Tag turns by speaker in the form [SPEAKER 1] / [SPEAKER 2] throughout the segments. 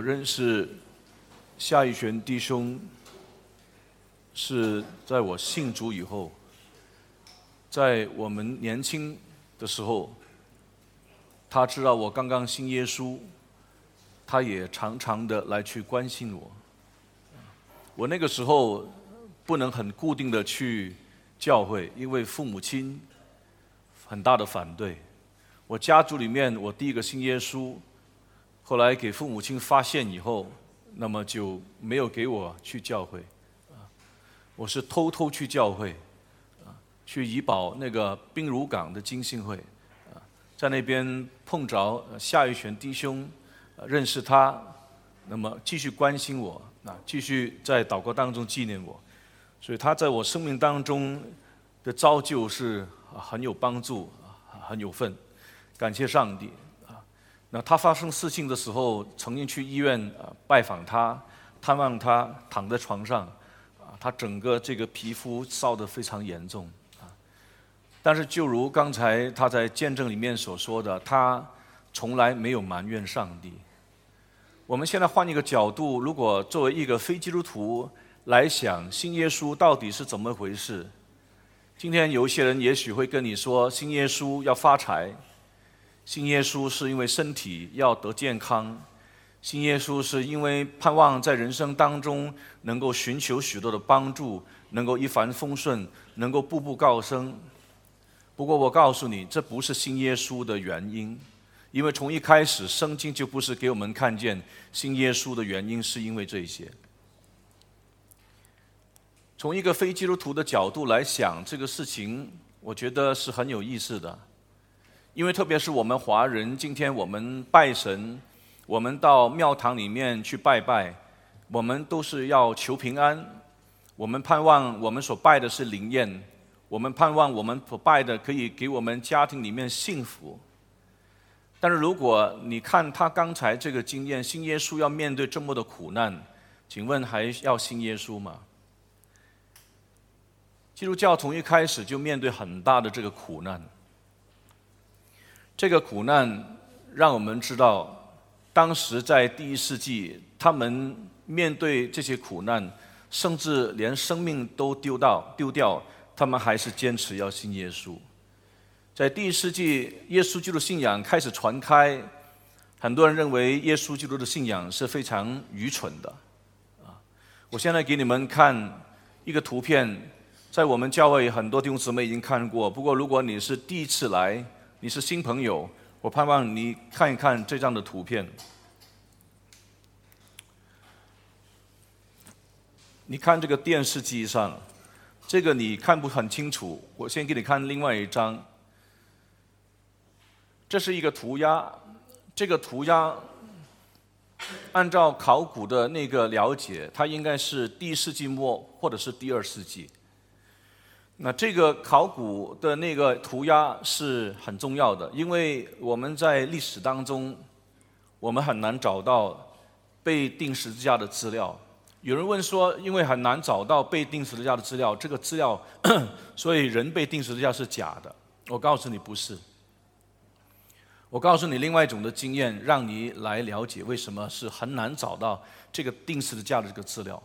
[SPEAKER 1] 我认识夏一璇弟兄，是在我信主以后，在我们年轻的时候，他知道我刚刚信耶稣，他也常常的来去关心我。我那个时候不能很固定的去教会，因为父母亲很大的反对。我家族里面，我第一个信耶稣。后来给父母亲发现以后，那么就没有给我去教会，啊，我是偷偷去教会，啊，去怡保那个滨如港的金信会，啊，在那边碰着夏玉泉弟兄，认识他，那么继续关心我，啊，继续在祷告当中纪念我，所以他在我生命当中的造就是很有帮助，很有份，感谢上帝。那他发生事情的时候，曾经去医院啊拜访他，探望他，躺在床上，啊，他整个这个皮肤烧得非常严重，啊，但是就如刚才他在见证里面所说的，他从来没有埋怨上帝。我们现在换一个角度，如果作为一个非基督徒来想，信耶稣到底是怎么回事？今天有一些人也许会跟你说，信耶稣要发财。信耶稣是因为身体要得健康，信耶稣是因为盼望在人生当中能够寻求许多的帮助，能够一帆风顺，能够步步高升。不过我告诉你，这不是信耶稣的原因，因为从一开始圣经就不是给我们看见信耶稣的原因是因为这些。从一个非基督徒的角度来想这个事情，我觉得是很有意思的。因为特别是我们华人，今天我们拜神，我们到庙堂里面去拜拜，我们都是要求平安。我们盼望我们所拜的是灵验，我们盼望我们所拜的可以给我们家庭里面幸福。但是如果你看他刚才这个经验，信耶稣要面对这么多苦难，请问还要信耶稣吗？基督教从一开始就面对很大的这个苦难。这个苦难让我们知道，当时在第一世纪，他们面对这些苦难，甚至连生命都丢到丢掉，他们还是坚持要信耶稣。在第一世纪，耶稣基督信仰开始传开，很多人认为耶稣基督的信仰是非常愚蠢的。啊，我现在给你们看一个图片，在我们教会很多弟兄姊妹已经看过，不过如果你是第一次来，你是新朋友，我盼望你看一看这张的图片。你看这个电视机上，这个你看不很清楚。我先给你看另外一张。这是一个涂鸦，这个涂鸦按照考古的那个了解，它应该是第一世纪末或者是第二世纪。那这个考古的那个涂鸦是很重要的，因为我们在历史当中，我们很难找到被钉十字架的资料。有人问说，因为很难找到被钉十字架的资料，这个资料，所以人被钉十字架是假的。我告诉你不是。我告诉你另外一种的经验，让你来了解为什么是很难找到这个钉十字架的这个资料。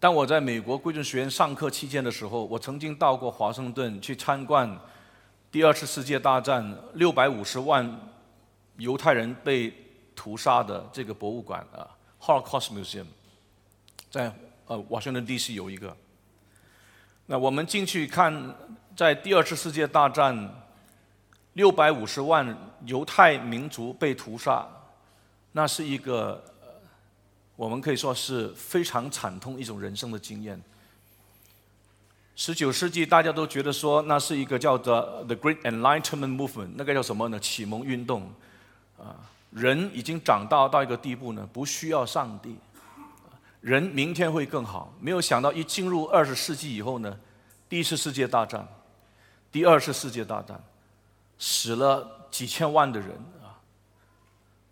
[SPEAKER 1] 当我在美国贵族学院上课期间的时候，我曾经到过华盛顿去参观第二次世界大战六百五十万犹太人被屠杀的这个博物馆啊，Holocaust Museum，在呃华盛顿 D.C. 有一个。那我们进去看，在第二次世界大战六百五十万犹太民族被屠杀，那是一个。我们可以说是非常惨痛一种人生的经验。十九世纪大家都觉得说那是一个叫做 The Great Enlightenment Movement，那个叫什么呢？启蒙运动。啊，人已经长大到一个地步呢，不需要上帝，人明天会更好。没有想到一进入二十世纪以后呢，第一次世界大战，第二次世界大战，死了几千万的人啊，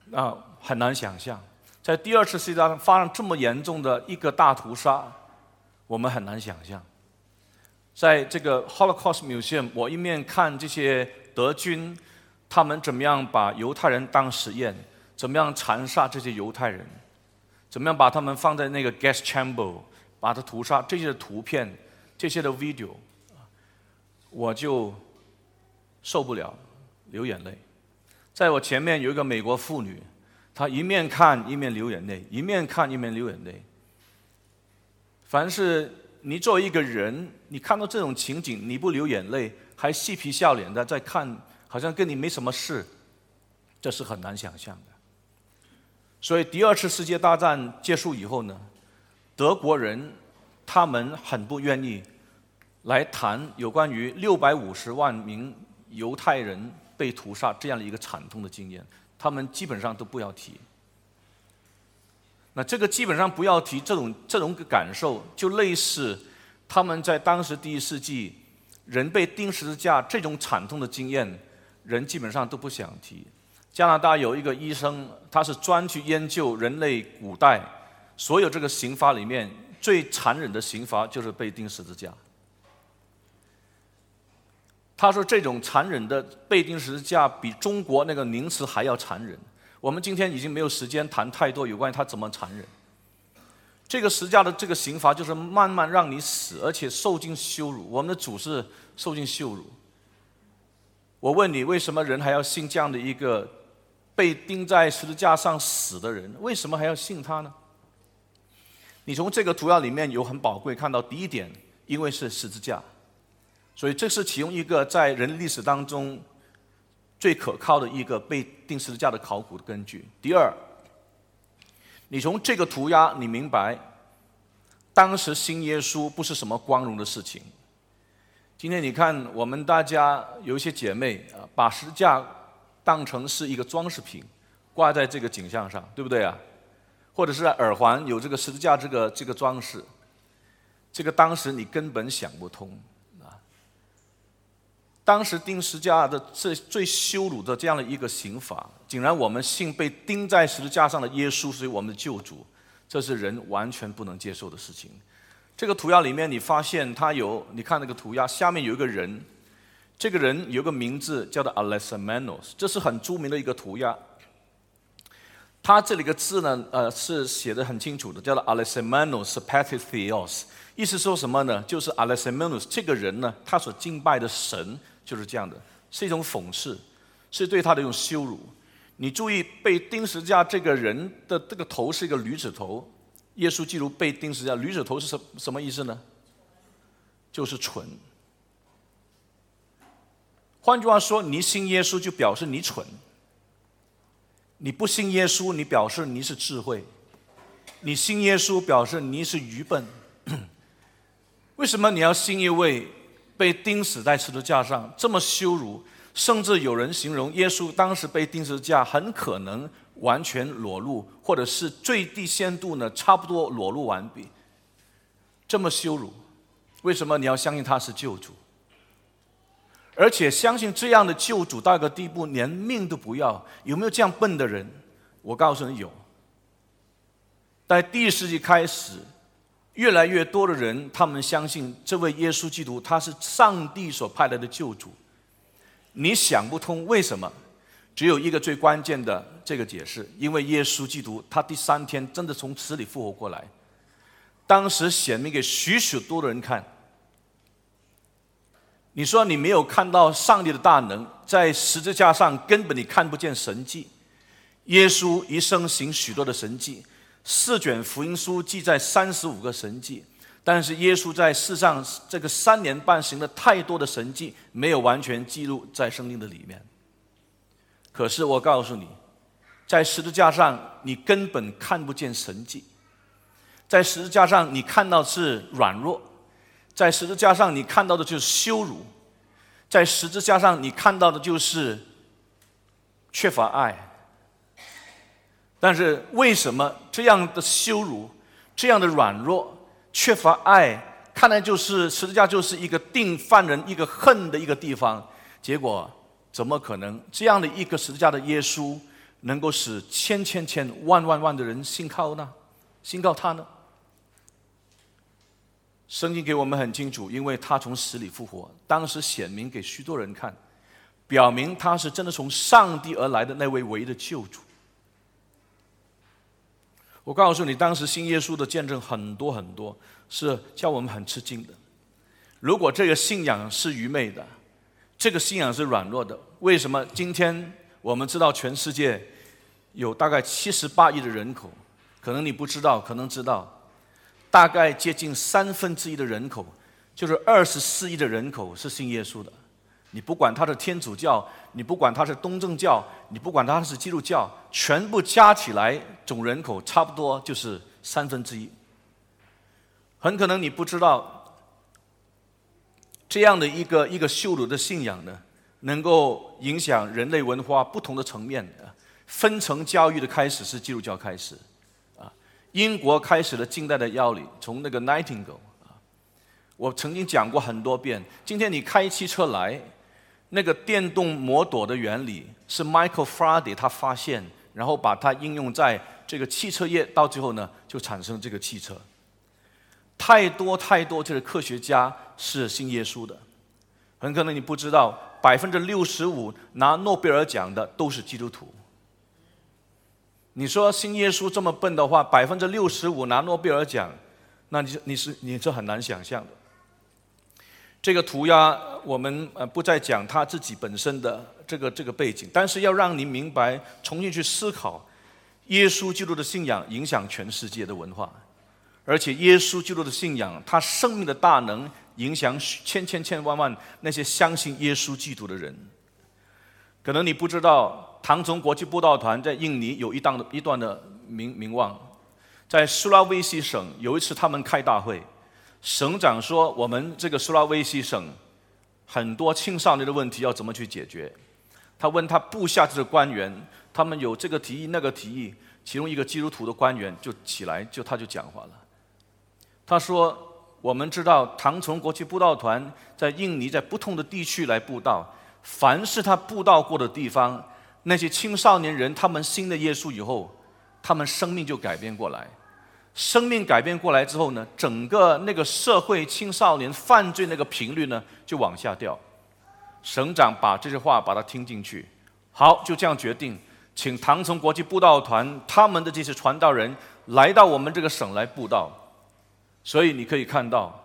[SPEAKER 1] 那很难想象。在第二次世界大战发生这么严重的一个大屠杀，我们很难想象。在这个 Holocaust Museum，我一面看这些德军他们怎么样把犹太人当实验，怎么样残杀这些犹太人，怎么样把他们放在那个 gas chamber，把他屠杀，这些的图片，这些的 video，我就受不了，流眼泪。在我前面有一个美国妇女，他一面看一面流眼泪，一面看一面流眼泪。凡是你作为一个人，你看到这种情景，你不流眼泪，还嬉皮笑脸的在看，好像跟你没什么事，这是很难想象的。所以第二次世界大战结束以后呢，德国人他们很不愿意来谈有关于六百五十万名犹太人被屠杀这样的一个惨痛的经验，他们基本上都不要提。那这个基本上不要提，这种这种感受就类似他们在当时第一世纪人被钉十字架这种惨痛的经验，人基本上都不想提。加拿大有一个医生，他是专去研究人类古代所有这个刑罚里面最残忍的刑罚就是被钉十字架。他说这种残忍的被钉十字架比中国那个宁死还要残忍。我们今天已经没有时间谈太多有关于他怎么残忍。这个十字架的这个刑罚就是慢慢让你死，而且受尽羞辱。我们的主是受尽羞辱。我问你，为什么人还要信这样的一个被钉在十字架上死的人？为什么还要信他呢？你从这个图样里面有很宝贵，看到第一点，因为是十字架，所以这是其中一个在人类历史当中。最可靠的一个被钉十字架的考古的根据。第二，你从这个涂鸦，你明白，当时信耶稣不是什么光荣的事情。今天你看，我们大家有一些姐妹啊，把十字架当成是一个装饰品，挂在这个景象上，对不对啊？或者是耳环有这个十字架这个这个装饰，这个当时你根本想不通。当时钉十字架的最最羞辱的这样的一个刑罚，竟然我们信被钉在十字架上的耶稣是我们的救主，这是人完全不能接受的事情。这个涂鸦里面，你发现他有，你看那个涂鸦下面有一个人，这个人有个名字叫做 Alexamenos，这是很著名的一个涂鸦。他这里个字呢，呃，是写的很清楚的，叫做 Alexamenos Patithios，意思说什么呢？就是 Alexamenos 这个人呢，他所敬拜的神。就是这样的，是一种讽刺，是对他的一种羞辱。你注意，被钉十字架这个人的这个头是一个驴子头，耶稣基督被钉十字架，驴子头是什什么意思呢？就是蠢。换句话说，你信耶稣就表示你蠢；你不信耶稣，你表示你是智慧；你信耶稣，表示你是愚笨。为什么你要信一位？被钉死在十字架上，这么羞辱，甚至有人形容耶稣当时被钉十字架，很可能完全裸露，或者是最低限度呢，差不多裸露完毕。这么羞辱，为什么你要相信他是救主？而且相信这样的救主到一个地步，连命都不要，有没有这样笨的人？我告诉你有。在第一世纪开始。越来越多的人，他们相信这位耶稣基督，他是上帝所派来的救主。你想不通为什么？只有一个最关键的这个解释：因为耶稣基督他第三天真的从死里复活过来，当时显明给许许多的人看。你说你没有看到上帝的大能，在十字架上根本你看不见神迹。耶稣一生行许多的神迹。四卷福音书记载三十五个神迹，但是耶稣在世上这个三年半行了太多的神迹，没有完全记录在圣经的里面。可是我告诉你，在十字架上你根本看不见神迹，在十字架上你看到是软弱，在十字架上你看到的就是羞辱，在十字架上你看到的就是缺乏爱。但是为什么这样的羞辱、这样的软弱、缺乏爱，看来就是十字架就是一个定犯人一个恨的一个地方？结果怎么可能这样的一个十字架的耶稣，能够使千千千万万万的人信靠呢？信靠他呢？圣经给我们很清楚，因为他从死里复活，当时显明给许多人看，表明他是真的从上帝而来的那位唯一的救主。我告诉你，当时信耶稣的见证很多很多，是叫我们很吃惊的。如果这个信仰是愚昧的，这个信仰是软弱的，为什么今天我们知道全世界有大概七十八亿的人口？可能你不知道，可能知道，大概接近三分之一的人口，就是二十四亿的人口是信耶稣的。你不管他是天主教，你不管他是东正教，你不管他是基督教，全部加起来总人口差不多就是三分之一。很可能你不知道，这样的一个一个羞辱的信仰呢，能够影响人类文化不同的层面。分层教育的开始是基督教开始，啊，英国开始了近代的要理，从那个 Nightingale 啊，我曾经讲过很多遍。今天你开汽车来。那个电动摩朵的原理是 Michael Faraday 他发现，然后把它应用在这个汽车业，到最后呢就产生这个汽车。太多太多这个科学家是信耶稣的，很可能你不知道，百分之六十五拿诺贝尔奖的都是基督徒。你说信耶稣这么笨的话，百分之六十五拿诺贝尔奖，那你你是你是很难想象的。这个涂鸦，我们呃不再讲他自己本身的这个这个背景，但是要让您明白，重新去思考，耶稣基督的信仰影响全世界的文化，而且耶稣基督的信仰，他生命的大能影响千千千万万那些相信耶稣基督的人。可能你不知道，唐崇国际布道团在印尼有一档的一段的名名望，在苏拉威西省有一次他们开大会。省长说：“我们这个苏拉威西省很多青少年的问题要怎么去解决？”他问他部下的官员，他们有这个提议那个提议，其中一个基督徒的官员就起来，就他就讲话了。他说：“我们知道唐崇国际布道团在印尼在不同的地区来布道，凡是他布道过的地方，那些青少年人他们信了耶稣以后，他们生命就改变过来。”生命改变过来之后呢，整个那个社会青少年犯罪那个频率呢就往下掉。省长把这句话把它听进去，好，就这样决定，请唐城国际布道团他们的这些传道人来到我们这个省来布道。所以你可以看到，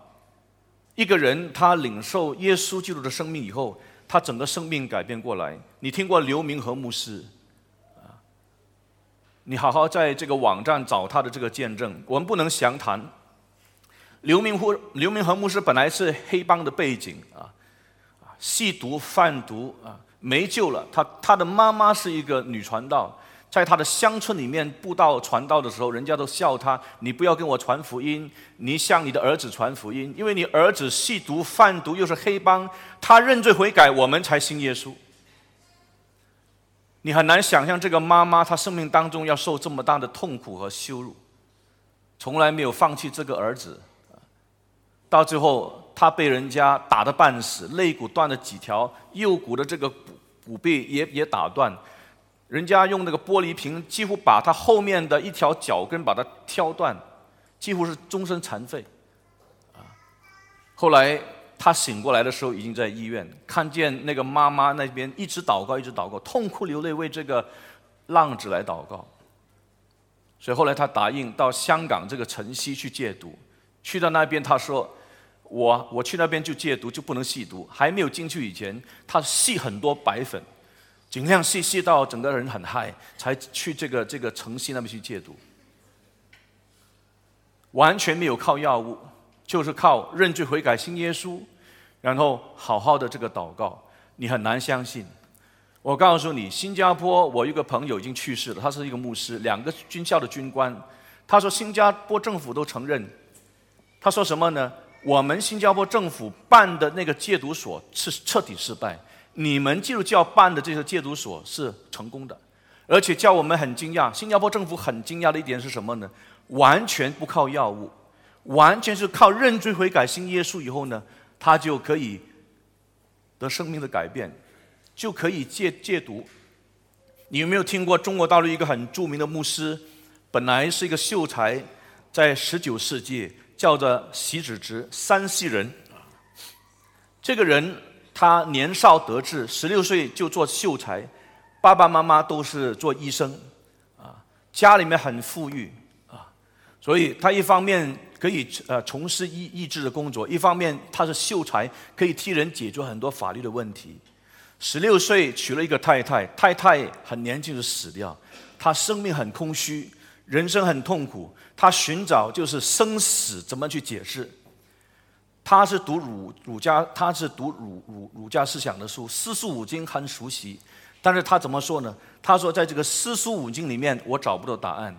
[SPEAKER 1] 一个人他领受耶稣基督的生命以后，他整个生命改变过来。你听过刘明和牧师？你好好在这个网站找他的这个见证，我们不能详谈。刘明和刘明和牧师本来是黑帮的背景啊，啊，吸毒贩毒啊，没救了。他他的妈妈是一个女传道，在他的乡村里面布道传道的时候，人家都笑他：你不要跟我传福音，你向你的儿子传福音，因为你儿子吸毒贩毒又是黑帮，他认罪悔改，我们才信耶稣。你很难想象这个妈妈，她生命当中要受这么大的痛苦和羞辱，从来没有放弃这个儿子，到最后他被人家打得半死，肋骨断了几条，右骨的这个骨骨背也也打断，人家用那个玻璃瓶几乎把他后面的一条脚跟把它挑断，几乎是终身残废，啊，后来。他醒过来的时候，已经在医院，看见那个妈妈那边一直祷告，一直祷告，痛哭流泪为这个浪子来祷告。所以后来他答应到香港这个晨曦去戒毒。去到那边，他说：“我我去那边就戒毒，就不能吸毒。还没有进去以前，他吸很多白粉，尽量吸吸到整个人很嗨，才去这个这个晨曦那边去戒毒。完全没有靠药物，就是靠认罪悔改信耶稣。”然后好好的这个祷告，你很难相信。我告诉你，新加坡，我一个朋友已经去世了，他是一个牧师，两个军校的军官。他说新加坡政府都承认，他说什么呢？我们新加坡政府办的那个戒毒所是彻底失败，你们基督教办的这个戒毒所是成功的，而且叫我们很惊讶。新加坡政府很惊讶的一点是什么呢？完全不靠药物，完全是靠认罪悔改信耶稣以后呢？他就可以得生命的改变，就可以戒戒毒。你有没有听过中国大陆一个很著名的牧师？本来是一个秀才，在十九世纪叫做席子直，山西人。这个人他年少得志，十六岁就做秀才，爸爸妈妈都是做医生，啊，家里面很富裕啊，所以他一方面可以呃从事医医治的工作，一方面他是秀才，可以替人解决很多法律的问题。十六岁娶了一个太太，太太很年轻就死掉，他生命很空虚，人生很痛苦，他寻找就是生死怎么去解释。他是读儒儒家，他是读儒儒儒家思想的书，四书五经很熟悉。但是他怎么说呢？他说，在这个四书五经里面，我找不到答案。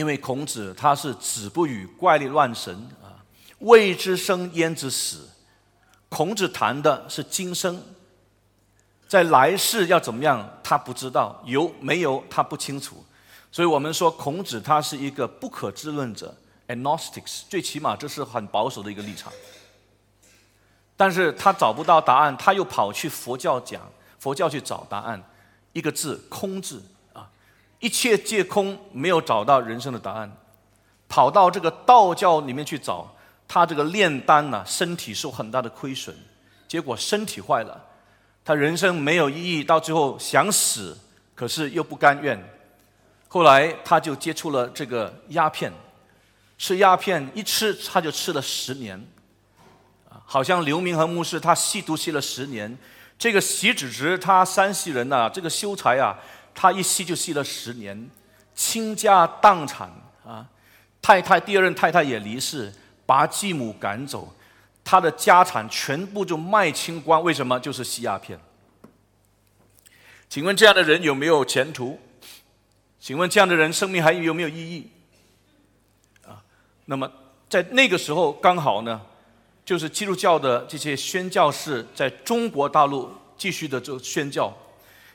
[SPEAKER 1] 因为孔子他是子不语怪力乱神啊，未知生焉知死？孔子谈的是今生，在来世要怎么样，他不知道，有没有他不清楚。所以我们说，孔子他是一个不可知论者。Agnostics，最起码这是很保守的一个立场，但是他找不到答案，他又跑去佛教讲，佛教去找答案，一个字空字，一切皆空，没有找到人生的答案，跑到这个道教里面去找，他这个炼丹呢，身体受很大的亏损，结果身体坏了，他人生没有意义，到最后想死，可是又不甘愿，后来他就接触了这个鸦片。吃鸦片一吃他就吃了十年，啊，好像刘明和牧师他吸毒吸了十年，这个习子直他山西人呐，这个秀才啊，他一吸就吸了十年，倾家荡产啊，太太第二任太太也离世，把继母赶走，他的家产全部就卖清光，为什么？就是吸鸦片。请问这样的人有没有前途？请问这样的人生命还有没有意义？啊那么在那个时候，刚好呢，就是基督教的这些宣教士在中国大陆继续的做宣教。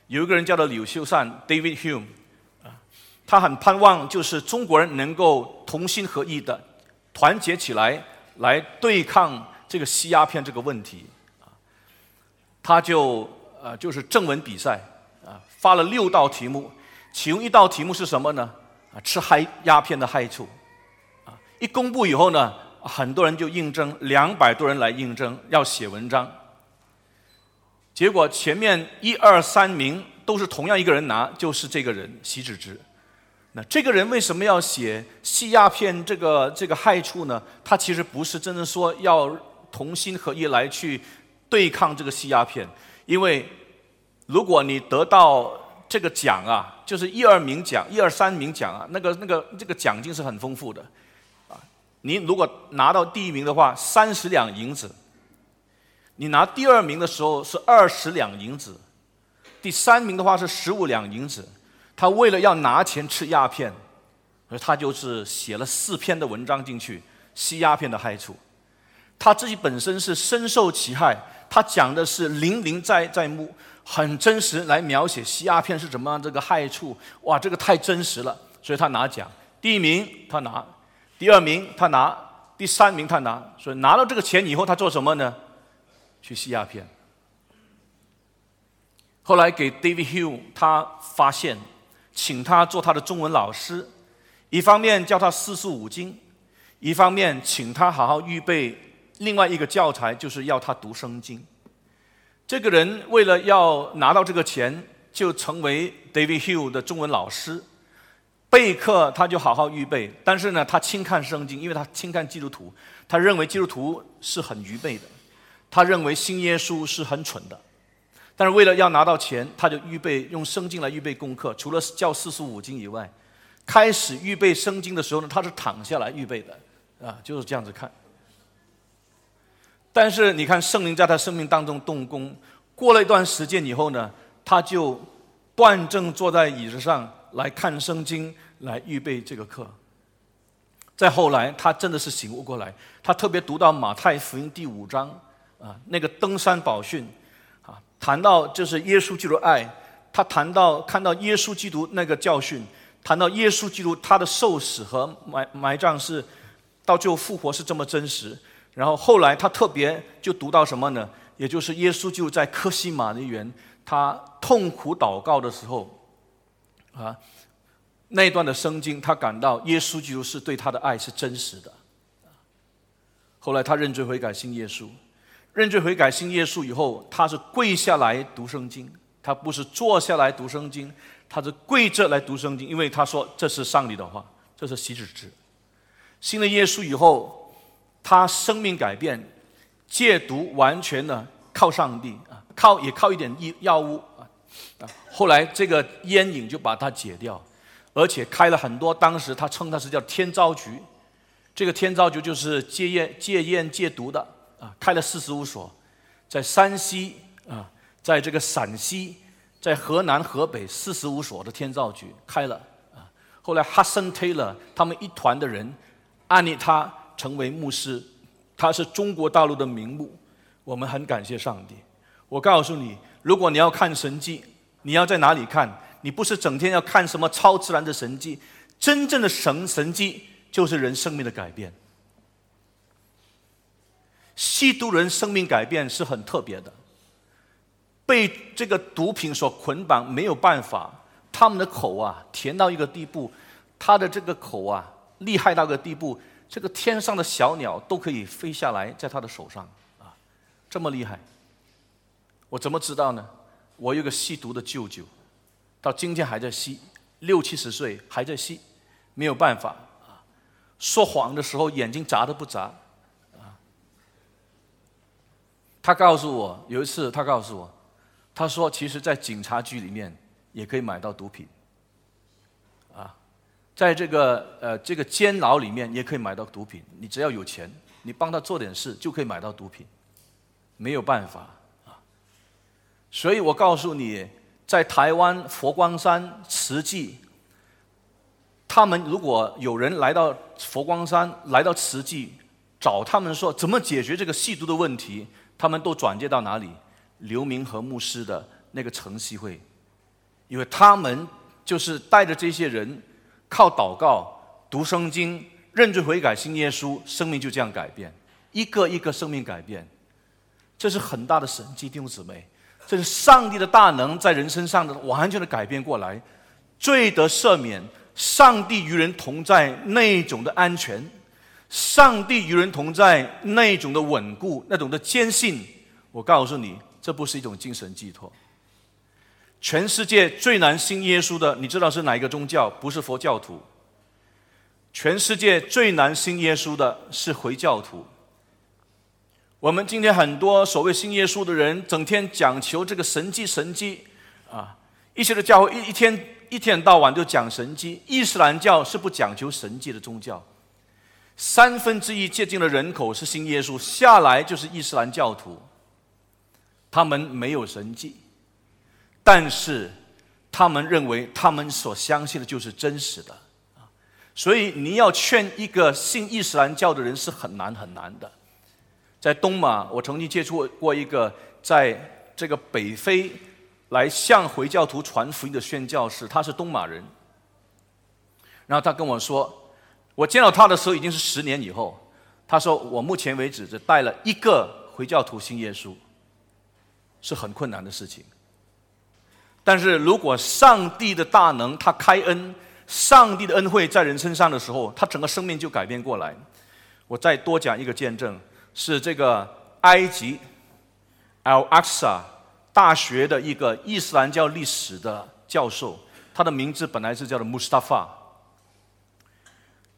[SPEAKER 1] 有一个人叫做柳秀善 （David Hume），啊，他很盼望就是中国人能够同心合意的团结起来，来对抗这个吸鸦片这个问题。他就呃就是正文比赛啊，发了六道题目，其中一道题目是什么呢？啊，吃嗨鸦片的害处。啊一公布以后呢，很多人就应征，两百多人来应征，要写文章。结果前面一二三名都是同样一个人拿，就是这个人习子之。那这个人为什么要写吸鸦片这个这个害处呢？他其实不是真正说要同心合一来去对抗这个吸鸦片，因为如果你得到这个奖啊，就是一二名奖、一二三名奖啊，那个那个这个奖金是很丰富的啊。你如果拿到第一名的话，三十两银子；你拿第二名的时候是二十两银子；第三名的话是十五两银子。他为了要拿钱吃鸦片，所以他就是写了四篇的文章进去，吸鸦片的害处。他自己本身是深受其害，他讲的是零零在在目，很真实来描写吸鸦片是怎么样这个害处。哇，这个太真实了，所以他拿奖，第一名他拿。第二名他拿，第三名他拿，所以拿到这个钱以后，他做什么呢？去吸鸦片。后来给 David Hume，他发现，请他做他的中文老师，一方面教他四书五经，一方面请他好好预备另外一个教材，就是要他读圣经。这个人为了要拿到这个钱，就成为 David Hume 的中文老师。备课他就好好预备，但是呢，他轻看圣经，因为他轻看基督徒，他认为基督徒是很愚昧的，他认为信耶稣是很蠢的。但是为了要拿到钱，他就预备用圣经来预备功课。除了教四书五经以外，开始预备圣经的时候呢，他是躺下来预备的，啊，就是这样子看。但是你看圣灵在他生命当中动工，过了一段时间以后呢，他就端正坐在椅子上来看圣经。来预备这个课。再后来，他真的是醒悟过来，他特别读到马太福音第五章啊，那个登山宝训啊，谈到就是耶稣基督爱，他谈到看到耶稣基督那个教训，谈到耶稣基督他的受死和埋埋葬是到最后复活是这么真实。然后后来他特别就读到什么呢？也就是耶稣就在科西玛的园，他痛苦祷告的时候啊。那一段的圣经，他感到耶稣基督是对他的爱是真实的。后来他认罪悔改信耶稣，认罪悔改信耶稣以后，他是跪下来读圣经，他不是坐下来读圣经，他是跪着来读圣经，因为他说这是上帝的话，这是习之之。信了耶稣以后，他生命改变，戒毒完全的靠上帝啊，靠也靠一点药药物啊啊。后来这个烟瘾就把他解掉，而且开了很多，当时他称他是叫天造局，这个天造局就是戒烟戒烟戒毒的啊，开了四十五所，在山西啊，在这个陕西，在河南河北四十五所的天造局开了啊。后来哈森泰勒他们一团的人。安利他成为牧师，他是中国大陆的名牧，我们很感谢上帝。我告诉你，如果你要看神迹，你要在哪里看？你不是整天要看什么超自然的神迹，真正的神神迹就是人生命的改变。吸毒人生命改变是很特别的，被这个毒品所捆绑没有办法，他们的口啊甜到一个地步，他的这个口啊。厉害到个地步，这个天上的小鸟都可以飞下来，在他的手上啊，这么厉害！我怎么知道呢？我有个吸毒的舅舅，到今天还在吸，六七十岁还在吸，没有办法啊。说谎的时候眼睛眨都不眨啊。他告诉我，有一次他告诉我，他说，其实，在警察局里面也可以买到毒品。啊在这个呃这个监牢里面也可以买到毒品，你只要有钱，你帮他做点事就可以买到毒品，没有办法啊。所以我告诉你，在台湾佛光山慈济，他们如果有人来到佛光山，来到慈济找他们说怎么解决这个吸毒的问题，他们都转接到哪里？刘明和牧师的那个城西会，因为他们就是带着这些人。靠祷告、读圣经、认罪悔改、信耶稣，生命就这样改变，一个一个生命改变，这是很大的神迹，弟兄姊妹，这是上帝的大能在人身上的完全的改变过来，罪得赦免，上帝与人同在那种的安全，上帝与人同在那种的稳固，那种的坚信。我告诉你，这不是一种精神寄托。全世界最难信耶稣的，你知道是哪一个宗教？不是佛教徒。全世界最难信耶稣的是回教徒。我们今天很多所谓信耶稣的人，整天讲求这个神迹神迹啊！一些的教会一一天一天到晚就讲神迹。伊斯兰教是不讲求神迹的宗教。三分之一接近的人口是信耶稣，下来就是伊斯兰教徒。他们没有神迹。但是，他们认为他们所相信的就是真实的啊，所以你要劝一个信伊斯兰教的人是很难很难的。在东马，我曾经接触过一个在这个北非来向回教徒传福音的宣教士，他是东马人。然后他跟我说，我见到他的时候已经是十年以后。他说，我目前为止只带了一个回教徒信耶稣，是很困难的事情。但是如果上帝的大能，他开恩，上帝的恩惠在人身上的时候，他整个生命就改变过来。我再多讲一个见证，是这个埃及 Al Aqsa 大学的一个伊斯兰教历史的教授，他的名字本来是叫做 Mustafa，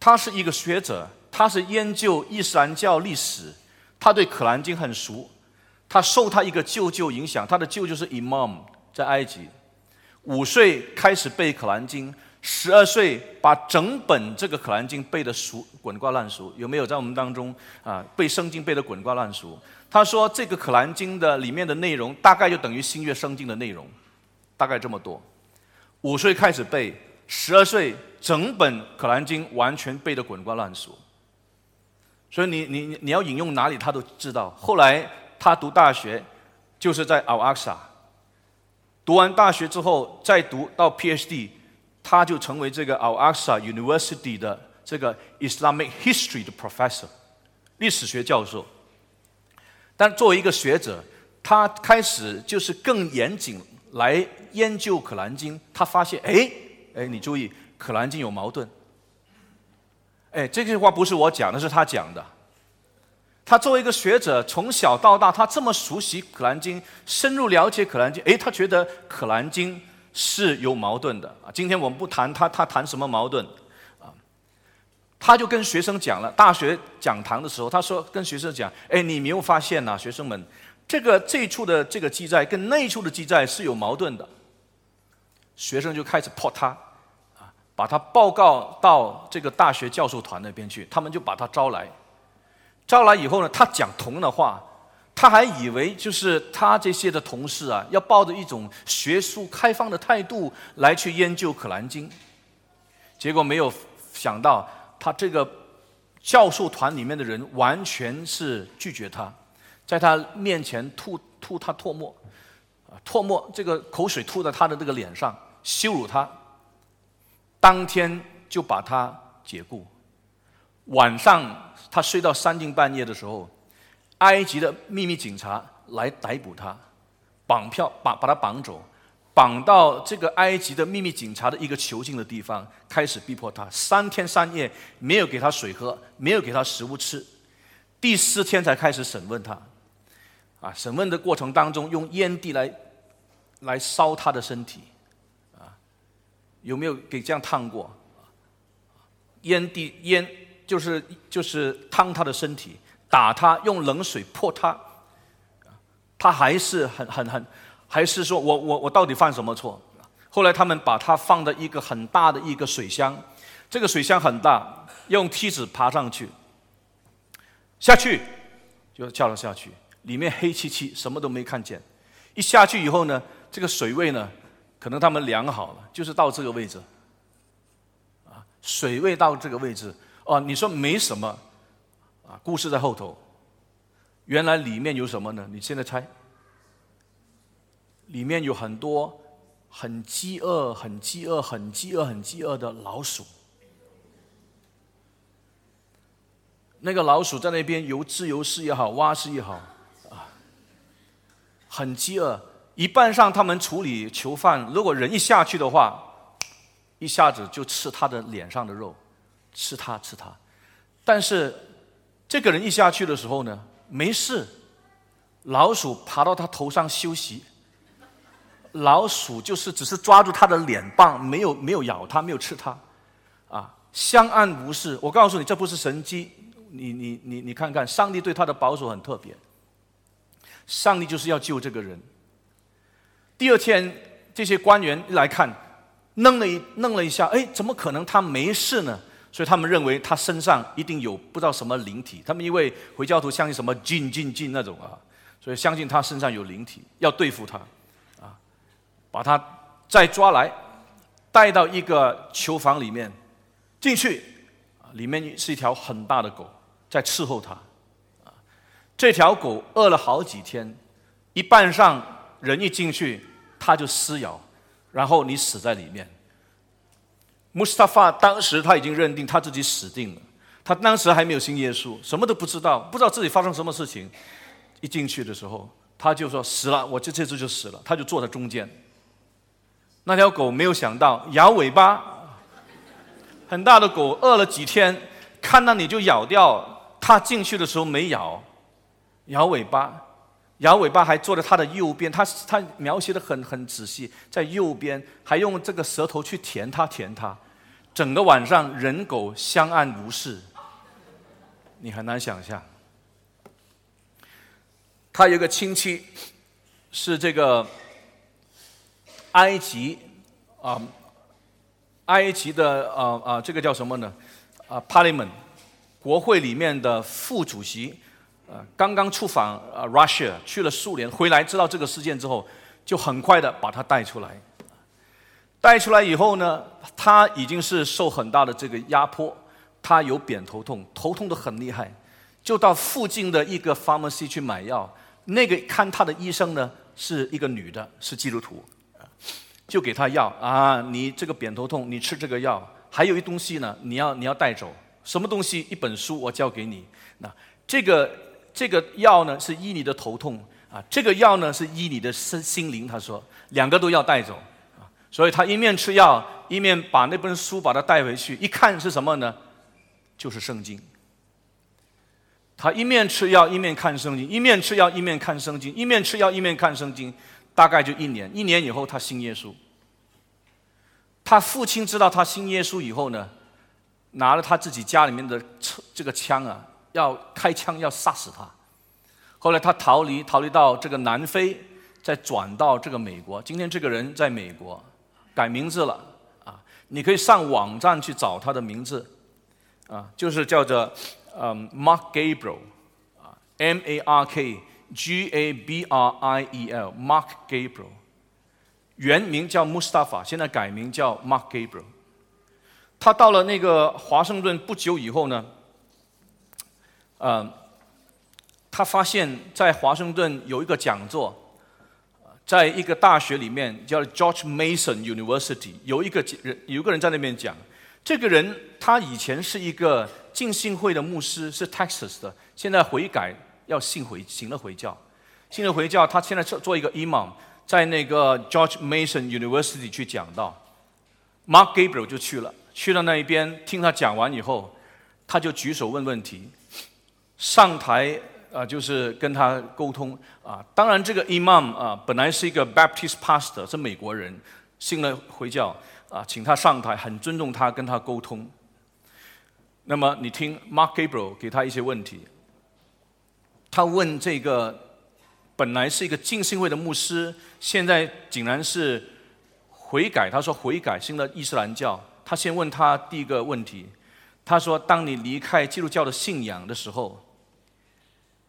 [SPEAKER 1] 他是一个学者，他是研究伊斯兰教历史，他对可兰经很熟，他受他一个舅舅影响，他的舅舅是 Imam 在埃及。五岁开始背《可兰经》，十二岁把整本这个《可兰经》背得熟滚瓜烂熟。有没有在我们当中啊背圣经背得滚瓜烂熟？他说这个《可兰经》的里面的内容大概就等于新约圣经的内容，大概这么多。五岁开始背，十二岁整本《可兰经》完全背得滚瓜烂熟。所以你你你要引用哪里他都知道。后来他读大学，就是在奥阿萨。读完大学之后，再读到 PhD，他就成为这个 Al Aqsa University 的这个 Islamic History 的 Professor，历史学教授。但作为一个学者，他开始就是更严谨来研究《可兰经》，他发现，哎，哎，你注意，《可兰经》有矛盾。哎，这句话不是我讲的，是他讲的。他作为一个学者，从小到大，他这么熟悉《可兰经》，深入了解《可兰经》，诶，他觉得《可兰经》是有矛盾的啊。今天我们不谈他他谈什么矛盾啊，他就跟学生讲了，大学讲堂的时候，他说跟学生讲，哎，你没有发现呐，学生们，这个这处的这个记载跟那一处的记载是有矛盾的。学生就开始破他，把他报告到这个大学教授团那边去，他们就把他招来，招来以后呢，他讲同样的话。他还以为就是他这些的同事啊，要抱着一种学术开放的态度来去研究《可兰经》，结果没有想到，他这个教授团里面的人完全是拒绝他，在他面前吐吐他唾沫，啊，唾沫这个口水吐在他的这个脸上，羞辱他，当天就把他解雇。晚上他睡到三更半夜的时候。埃及的秘密警察来逮捕他，绑票把把他绑走，绑到这个埃及的秘密警察的一个囚禁的地方，开始逼迫他。三天三夜没有给他水喝，没有给他食物吃，第四天才开始审问他。啊，审问的过程当中用烟蒂来来烧他的身体，有没有给这样烫过？烟蒂烟就是就是烫他的身体。打他，用冷水泼他，他还是很很很，还是说我我我到底犯什么错？后来他们把他放在一个很大的一个水箱，这个水箱很大，用梯子爬上去，下去就叫了下去，里面黑漆漆，什么都没看见。一下去以后呢，这个水位呢，可能他们量好了，就是到这个位置，啊，水位到这个位置，哦，你说没什么。啊，故事在后头。原来里面有什么呢？你现在猜。里面有很多很饥饿、很饥饿、很饥饿、很饥饿的老鼠。那个老鼠在那边游自由式也好，蛙式也好，啊，很饥饿。一半上他们处理囚犯，如果人一下去的话，一下子就吃他的脸上的肉，吃他吃他。但是。这个人一下去的时候呢，没事，老鼠爬到他头上休息。老鼠就是只是抓住他的脸棒，没有没有咬他，没有吃他，啊，相安无事。我告诉你，这不是神机，你你你你看看，上帝对他的保守很特别。上帝就是要救这个人。第二天，这些官员来看，愣了一愣了一下，哎，怎么可能他没事呢？所以他们认为他身上一定有不知道什么灵体。他们因为回教徒相信什么进进进那种啊，所以相信他身上有灵体，要对付他，啊，把他再抓来，带到一个囚房里面，进去，里面是一条很大的狗在伺候他，啊，这条狗饿了好几天，一半上人一进去，它就撕咬，然后你死在里面。穆斯塔法当时他已经认定他自己死定了，他当时还没有信耶稣，什么都不知道，不知道自己发生什么事情。一进去的时候，他就说死了，我就这次就死了。他就坐在中间。那条狗没有想到摇尾巴，很大的狗饿了几天，看到你就咬掉。他进去的时候没咬，摇尾巴，摇尾巴还坐在他的右边。他他描写的很很仔细，在右边还用这个舌头去舔他舔他。整个晚上人狗相安无事，你很难想象。他有个亲戚是这个埃及啊，埃及的啊啊，这个叫什么呢？啊，Parliament 国会里面的副主席啊，刚刚出访啊，Russia 去了苏联，回来知道这个事件之后，就很快的把他带出来。带出来以后呢，他已经是受很大的这个压迫，他有扁头痛，头痛的很厉害，就到附近的一个 pharmacy 去买药。那个看他的医生呢是一个女的，是基督徒，就给他药啊，你这个扁头痛，你吃这个药，还有一东西呢，你要你要带走，什么东西？一本书我交给你。那这个这个药呢是医你的头痛啊，这个药呢是医你的身心灵。他说两个都要带走。所以他一面吃药，一面把那本书把它带回去，一看是什么呢？就是圣经。他一面吃药，一面看圣经；一面吃药，一面看圣经；一面吃药，一面看圣经。大概就一年，一年以后他信耶稣。他父亲知道他信耶稣以后呢，拿了他自己家里面的这个枪啊，要开枪要杀死他。后来他逃离，逃离到这个南非，再转到这个美国。今天这个人在美国改名字了啊，你可以上网站去找他的名字啊，就是叫做嗯 Mark Gabriel 啊，M A R K G A B R I E L Mark Gabriel，原名叫 Mustafa，现在改名叫 Mark Gabriel。他到了那个华盛顿不久以后呢，嗯。他发现，在华盛顿有一个讲座，在一个大学里面叫 George Mason University，有一个人，有一个人在那边讲。这个人他以前是一个浸信会的牧师，是 Texas 的，现在悔改要信回，信了回教，信了回教。他现在做做一个 Imam，在那个 George Mason University 去讲道。Mark Gabriel 就去了，去到那一边听他讲完以后，他就举手问问题，上台。啊，就是跟他沟通啊。当然，这个 Imam 啊，本来是一个 Baptist pastor，是美国人，信了回教啊，请他上台，很尊重他，跟他沟通。那么，你听 Mark Gabriel 给他一些问题。他问这个本来是一个浸信会的牧师，现在竟然是悔改。他说悔改，信了伊斯兰教。他先问他第一个问题，他说：当你离开基督教的信仰的时候。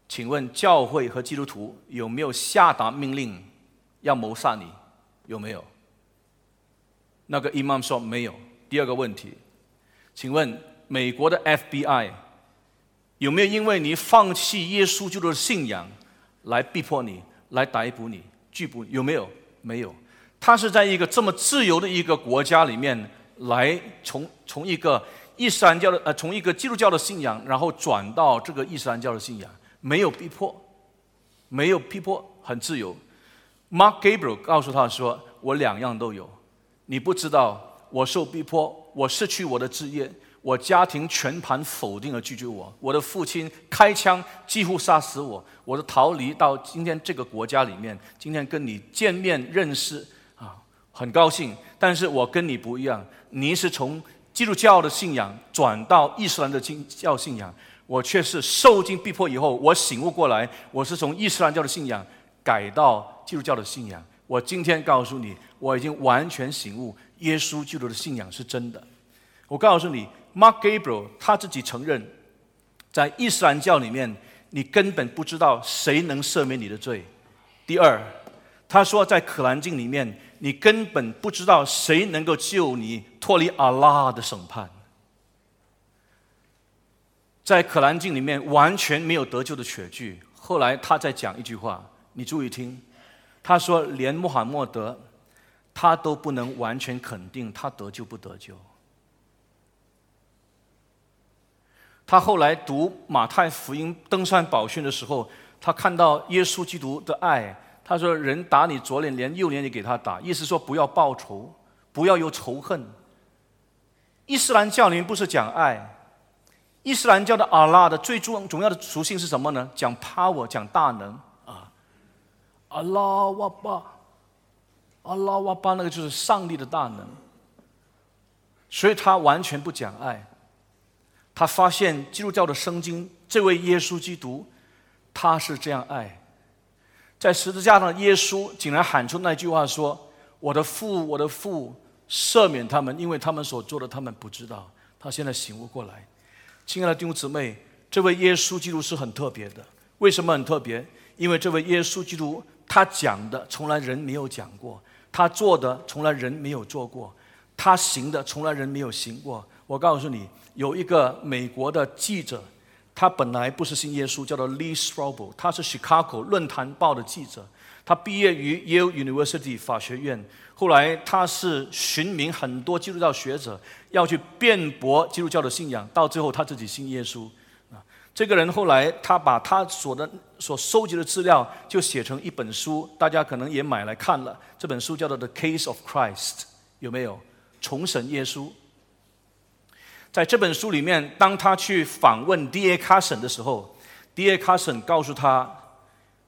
[SPEAKER 1] 请问教会和基督徒有没有下达命令要谋杀你？有没有？那个 Imam 说没有。第二个问题，请问美国的 FBI 有没有因为你放弃耶稣基督的信仰来逼迫你、来逮捕你、拘捕？有没有？没有。他是在一个这么自由的一个国家里面来从从一个伊斯兰教的呃从一个基督教的信仰，然后转到这个伊斯兰教的信仰。没有逼迫，没有逼迫，很自由。Mark Gabriel 告诉他说：“我两样都有。你不知道，我受逼迫，我失去我的职业，我家庭全盘否定了拒绝我。我的父亲开枪几乎杀死我。我的逃离到今天这个国家里面，今天跟你见面认识啊，很高兴。但是我跟你不一样，你是从基督教的信仰转到伊斯兰的经教信仰。”我却是受尽逼迫以后，我醒悟过来，我是从伊斯兰教的信仰改到基督教的信仰。我今天告诉你，我已经完全醒悟，耶稣基督的信仰是真的。我告诉你，Mark Gabriel 他自己承认，在伊斯兰教里面，你根本不知道谁能赦免你的罪。第二，他说在可兰经里面，你根本不知道谁能够救你脱离阿拉的审判。在《可兰经》里面完全没有得救的血句。后来他在讲一句话，你注意听。他说：“连穆罕默德，他都不能完全肯定他得救不得救。”他后来读马太福音登山宝训的时候，他看到耶稣基督的爱。他说：“人打你左脸，连右脸也给他打。”意思说不要报仇，不要有仇恨。伊斯兰教里不是讲爱。伊斯兰教的阿拉的最重重要的属性是什么呢？讲 power，讲大能啊！阿拉瓦巴，阿拉瓦巴，那个就是上帝的大能。所以他完全不讲爱。他发现基督教的圣经，这位耶稣基督，他是这样爱。在十字架上，耶稣竟然喊出那句话说：“我的父，我的父，赦免他们，因为他们所做的，他们不知道。”他现在醒悟过来。亲爱的弟兄姊妹，这位耶稣基督是很特别的。为什么很特别？因为这位耶稣基督，他讲的从来人没有讲过，他做的从来人没有做过，他行的从来人没有行过。我告诉你，有一个美国的记者，他本来不是信耶稣，叫做 Lee Strobel，他是 Chicago 论坛报的记者，他毕业于 Yale University 法学院。后来他是寻名很多基督教学者，要去辩驳基督教的信仰，到最后他自己信耶稣。啊，这个人后来他把他所的所收集的资料就写成一本书，大家可能也买来看了。这本书叫做《The Case of Christ》，有没有重审耶稣？在这本书里面，当他去访问 D.A. Carson 的时候，D.A. Carson 告诉他，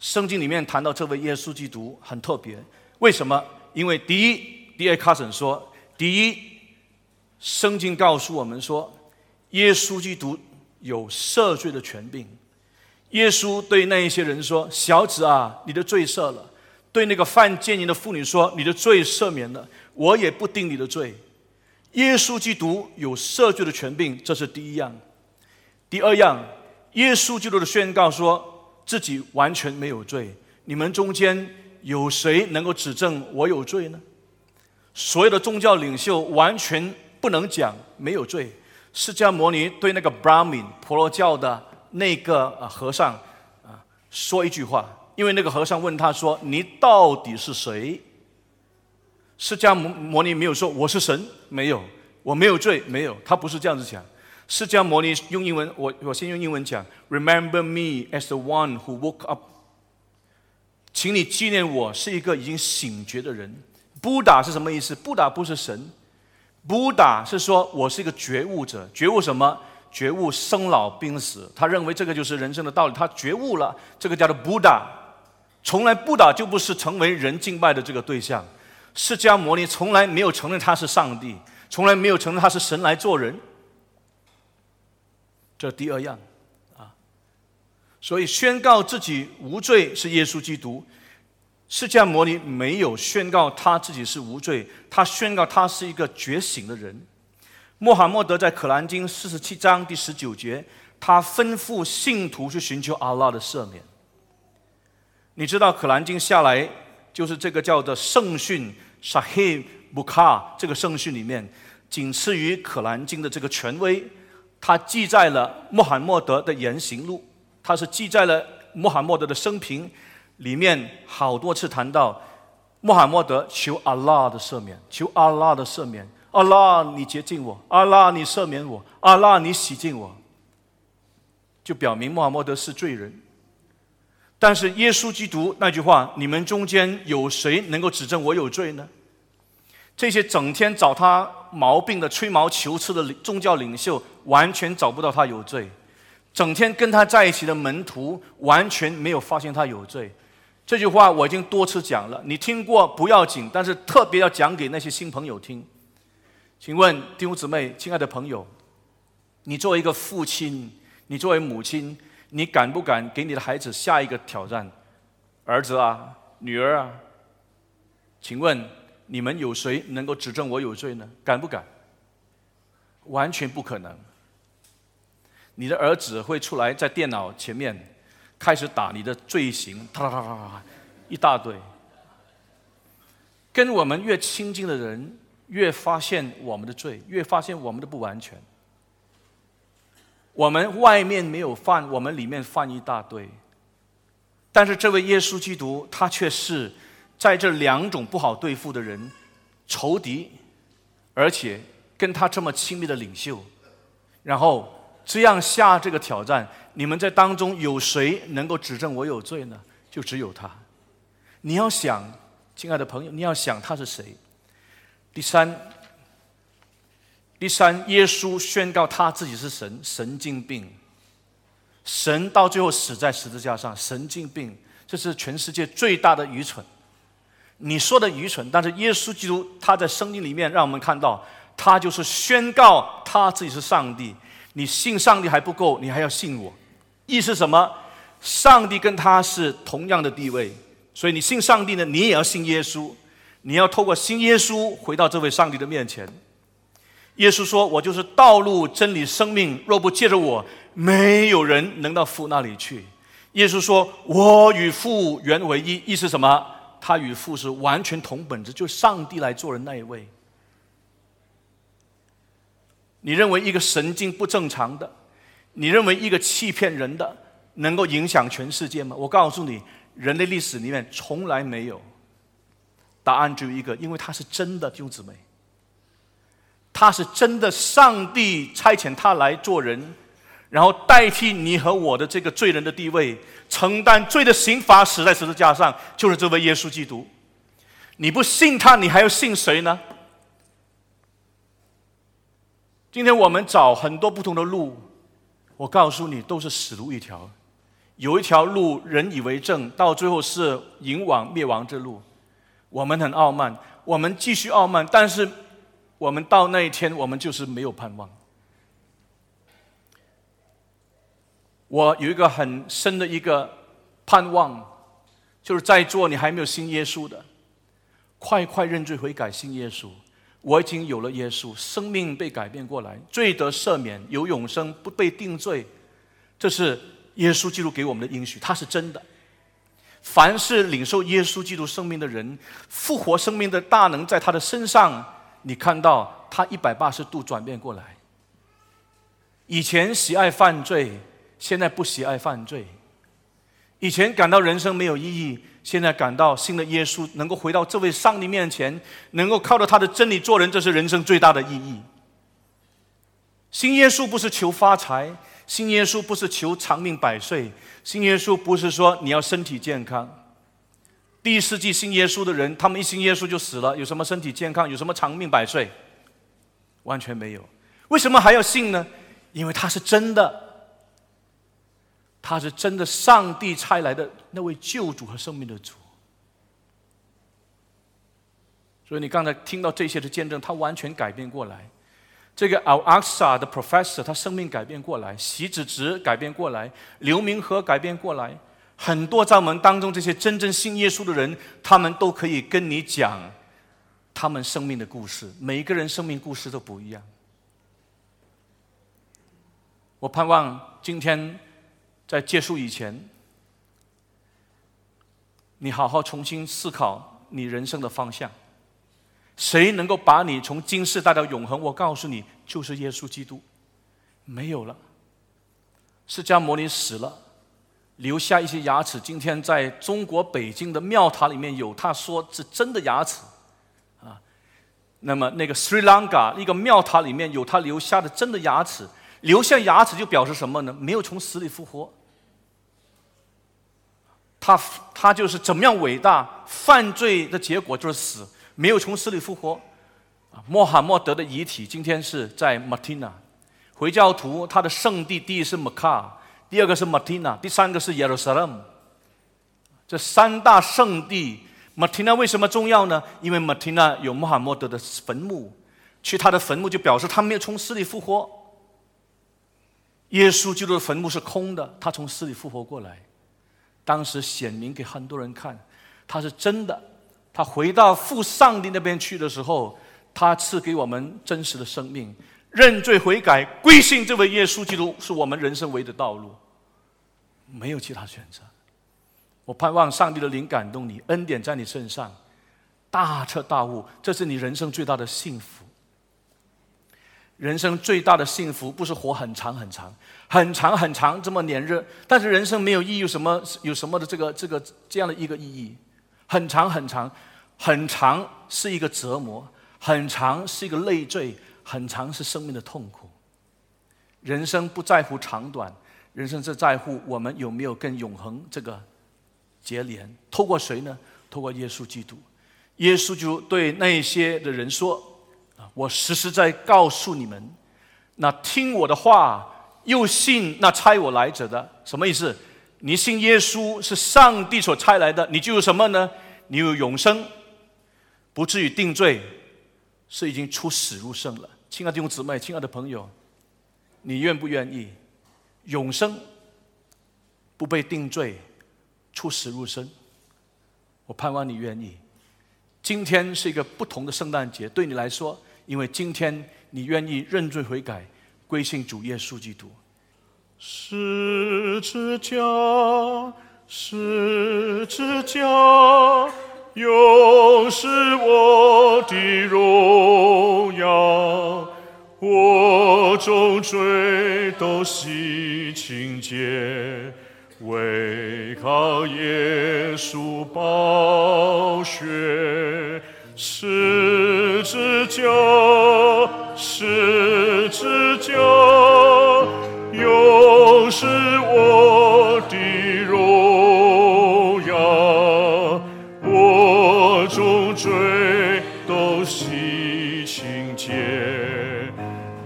[SPEAKER 1] 圣经里面谈到这位耶稣基督很特别，为什么？因为第一，第二，卡森说，第一，圣经告诉我们说，耶稣基督有赦罪的权柄。耶稣对那一些人说：“小子啊，你的罪赦了。”对那个犯奸淫的妇女说：“你的罪赦免了，我也不定你的罪。”耶稣基督有赦罪的权柄，这是第一样。第二样，耶稣基督的宣告说自己完全没有罪。你们中间有谁能够指证我有罪呢？所有的宗教领袖完全不能讲没有罪。释迦牟尼对那个 Brahmin 婆罗教的那个啊和尚啊说一句话，因为那个和尚问他说：“你到底是谁？”释迦牟尼没有说我是神，没有，我没有罪，没有，他不是这样子讲。释迦牟尼用英文，我我先用英文讲：“Remember me as the one who woke up。”请你纪念我是一个已经醒觉的人。布达是什么意思？布达不是神，布达是说我是一个觉悟者，觉悟什么？觉悟生老病死。他认为这个就是人生的道理，他觉悟了，这个叫做布达。从来不打就不是成为人敬拜的这个对象。释迦牟尼从来没有承认他是上帝，从来没有承认他是神来做人。这第二样啊，所以宣告自己无罪是耶稣基督。释迦牟尼没有宣告他自己是无罪，他宣告他是一个觉醒的人。穆罕默德在《可兰经》四十七章第十九节，他吩咐信徒去寻求阿拉的赦免。你知道《可兰经》下来就是这个叫做圣训 （Sahih Bukhar） 这个圣训里面，仅次于《可兰经》的这个权威，它记载了穆罕默德的言行录，它是记载了穆罕默德的生平。里面好多次谈到穆罕默德求阿拉的赦免，求阿拉的赦免，阿拉你洁净我，阿拉你赦免我，阿拉你洗净我，就表明穆罕默德是罪人。但是耶稣基督那句话：“你们中间有谁能够指证我有罪呢？”这些整天找他毛病的、吹毛求疵的宗教领袖，完全找不到他有罪；整天跟他在一起的门徒，完全没有发现他有罪。这句话我已经多次讲了，你听过不要紧，但是特别要讲给那些新朋友听。请问弟兄姊妹、亲爱的朋友，你作为一个父亲，你作为母亲，你敢不敢给你的孩子下一个挑战？儿子啊，女儿啊，请问你们有谁能够指证我有罪呢？敢不敢？完全不可能。你的儿子会出来在电脑前面。开始打你的罪行，哒哒哒哒，一大堆。跟我们越亲近的人，越发现我们的罪，越发现我们的不完全。我们外面没有犯，我们里面犯一大堆。但是这位耶稣基督，他却是在这两种不好对付的人仇敌，而且跟他这么亲密的领袖，然后这样下这个挑战。你们在当中有谁能够指证我有罪呢？就只有他。你要想，亲爱的朋友，你要想他是谁？第三，第三，耶稣宣告他自己是神，神经病。神到最后死在十字架上，神经病，这是全世界最大的愚蠢。你说的愚蠢，但是耶稣基督他在圣经里面让我们看到，他就是宣告他自己是上帝。你信上帝还不够，你还要信我。意思什么？上帝跟他是同样的地位，所以你信上帝呢，你也要信耶稣。你要透过信耶稣回到这位上帝的面前。耶稣说：“我就是道路、真理、生命，若不借着我，没有人能到父那里去。”耶稣说：“我与父原为一。”意思什么？他与父是完全同本质，就上帝来做人那一位。你认为一个神经不正常的？你认为一个欺骗人的能够影响全世界吗？我告诉你，人类历史里面从来没有。答案只有一个，因为他是真的，弟兄姊妹，他是真的，上帝差遣他来做人，然后代替你和我的这个罪人的地位，承担罪的刑罚，死在十字架上，就是这位耶稣基督。你不信他，你还要信谁呢？今天我们找很多不同的路。我告诉你，都是死路一条。有一条路，人以为正，到最后是引往灭亡之路。我们很傲慢，我们继续傲慢，但是我们到那一天，我们就是没有盼望。我有一个很深的一个盼望，就是在座你还没有信耶稣的，快快认罪悔改，信耶稣。我已经有了耶稣，生命被改变过来，罪得赦免，有永生，不被定罪。这是耶稣基督给我们的应许，它是真的。凡是领受耶稣基督生命的人，复活生命的大能在他的身上，你看到他一百八十度转变过来。以前喜爱犯罪，现在不喜爱犯罪；以前感到人生没有意义，现在感到新的耶稣能够回到这位上帝面前，能够靠着他的真理做人，这是人生最大的意义。新耶稣不是求发财，新耶稣不是求长命百岁。信耶稣不是说你要身体健康。第一世纪信耶稣的人，他们一信耶稣就死了，有什么身体健康，有什么长命百岁？完全没有。为什么还要信呢？因为他是真的，他是真的，上帝差来的那位救主和生命的主。所以你刚才听到这些的见证，他完全改变过来。这个 Al Aqsa 的 professor，他生命改变过来，席子直改变过来，刘明和改变过来，很多在我们当中这些真正信耶稣的人，他们都可以跟你讲他们生命的故事。每一个人生命故事都不一样。我盼望今天在结束以前，你好好重新思考你人生的方向。谁能够把你从今世带到永恒？我告诉你，就是耶稣基督。没有了，释迦牟尼死了，留下一些牙齿。今天在中国北京的庙塔里面有，他说是真的牙齿啊。那么那个 Sri Lanka 一个庙塔里面有他留下的真的牙齿，留下牙齿就表示什么呢？没有从死里复活。他他就是怎么样伟大？犯罪的结果就是死。没有从死里复活，啊，穆罕默德的遗体今天是在马蒂娜，回教徒他的圣地第一是麦卡，第二个是马蒂娜，第三个是耶路撒冷，这三大圣地，马蒂娜为什么重要呢？因为马蒂娜有穆罕默德的坟墓，去他的坟墓就表示他没有从死里复活。耶稣基督的坟墓是空的，他从死里复活过来，当时显明给很多人看，他是真的。他回到父上帝那边去的时候，他赐给我们真实的生命，认罪悔改，归信这位耶稣基督，是我们人生唯一的道路，没有其他选择。我盼望上帝的灵感动你，恩典在你身上，大彻大悟，这是你人生最大的幸福。人生最大的幸福不是活很长很长，很长很长这么黏热，但是人生没有意义，有什么有什么的这个这个这样的一个意义？很长很长，很长是一个折磨，很长是一个累赘，很长是生命的痛苦。人生不在乎长短，人生是在乎我们有没有跟永恒这个结连。透过谁呢？透过耶稣基督。耶稣就对那些的人说：“啊，我实实在在告诉你们，那听我的话又信那差我来者的，什么意思？”你信耶稣是上帝所差来的，你就有什么呢？你有永生，不至于定罪，是已经出死入生了。亲爱的弟兄姊妹，亲爱的朋友，你愿不愿意永生不被定罪，出死入生？我盼望你愿意。今天是一个不同的圣诞节，对你来说，因为今天你愿意认罪悔改，归信主耶稣基督。十字架，十字架，又是我的荣耀。我重罪都洗清洁，唯靠耶稣宝血。十字架，十字架。又是我的荣耀，我重罪都洗清洁，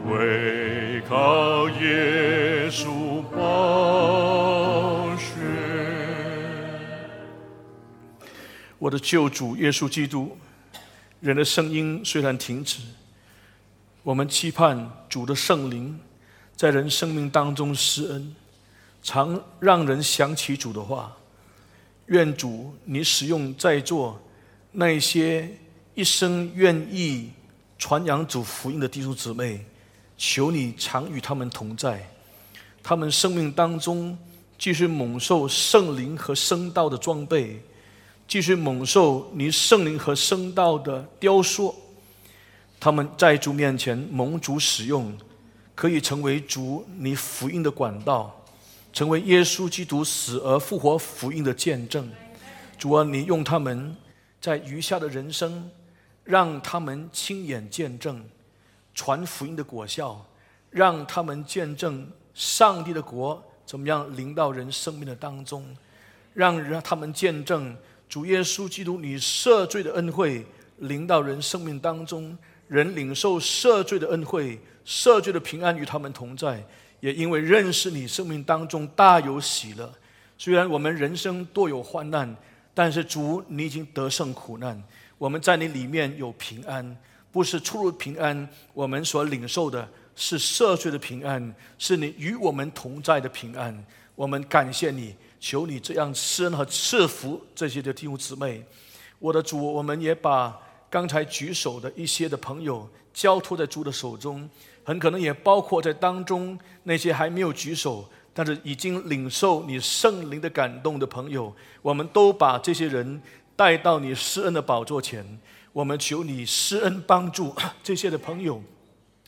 [SPEAKER 1] 唯靠耶稣宝血。我的救主耶稣基督，人的声音虽然停止，我们期盼主的圣灵在人生命当中施恩，常让人想起主的话。愿主你使用在座那些一生愿意传扬主福音的弟兄姊妹，求你常与他们同在，他们生命当中继续猛受圣灵和圣道的装备，继续猛受你圣灵和圣道的雕塑。他们在主面前蒙主使用，可以成为主你福音的管道。成为耶稣基督死而复活福音的见证，主啊，你用他们在余下的人生，让他们亲眼见证传福音的果效，让他们见证上帝的国怎么样临到人生命的当中，让让他们见证主耶稣基督你赦罪的恩惠临到人生命当中，人领受赦罪的恩惠，赦罪的平安与他们同在。也因为认识你，生命当中大有喜乐。虽然我们人生多有患难，但是主，你已经得胜苦难。我们在你里面有平安，不是出入平安。我们所领受的是赦罪的平安，是你与我们同在的平安。我们感谢你，求你这样施恩和赐福这些的弟兄姊妹。我的主，我们也把刚才举手的一些的朋友交托在主的手中。很可能也包括在当中那些还没有举手，但是已经领受你圣灵的感动的朋友，我们都把这些人带到你施恩的宝座前。我们求你施恩帮助 这些的朋友，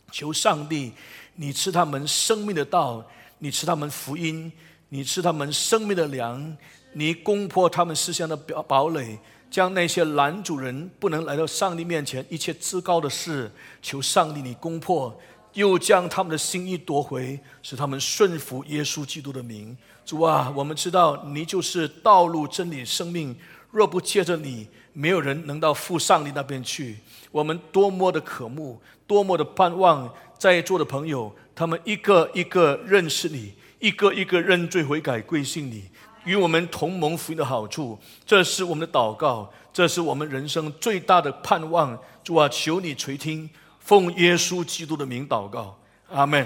[SPEAKER 1] 求上帝，你赐他们生命的道，你赐他们福音，你赐他们生命的粮，你攻破他们思想的堡堡垒，将那些拦主人不能来到上帝面前一切至高的事，求上帝你攻破。又将他们的心意夺回，使他们顺服耶稣基督的名。主啊，我们知道你就是道路、真理、生命。若不借着你，没有人能到父上帝那边去。我们多么的渴慕，多么的盼望，在座的朋友，他们一个一个认识你，一个一个认罪悔改归信你，与我们同盟福音的好处。这是我们的祷告，这是我们人生最大的盼望。主啊，求你垂听。奉耶稣基督的名祷告，阿门。